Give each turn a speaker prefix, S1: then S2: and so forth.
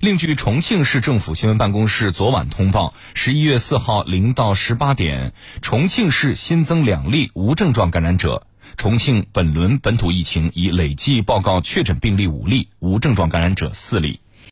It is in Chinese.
S1: 另据重庆市政府新闻办公室昨晚通报十一月四号零到十八点重庆市新增两例无症状感染者。重庆本轮本土疫情已累计报告确诊病例五例无症状感染者四例。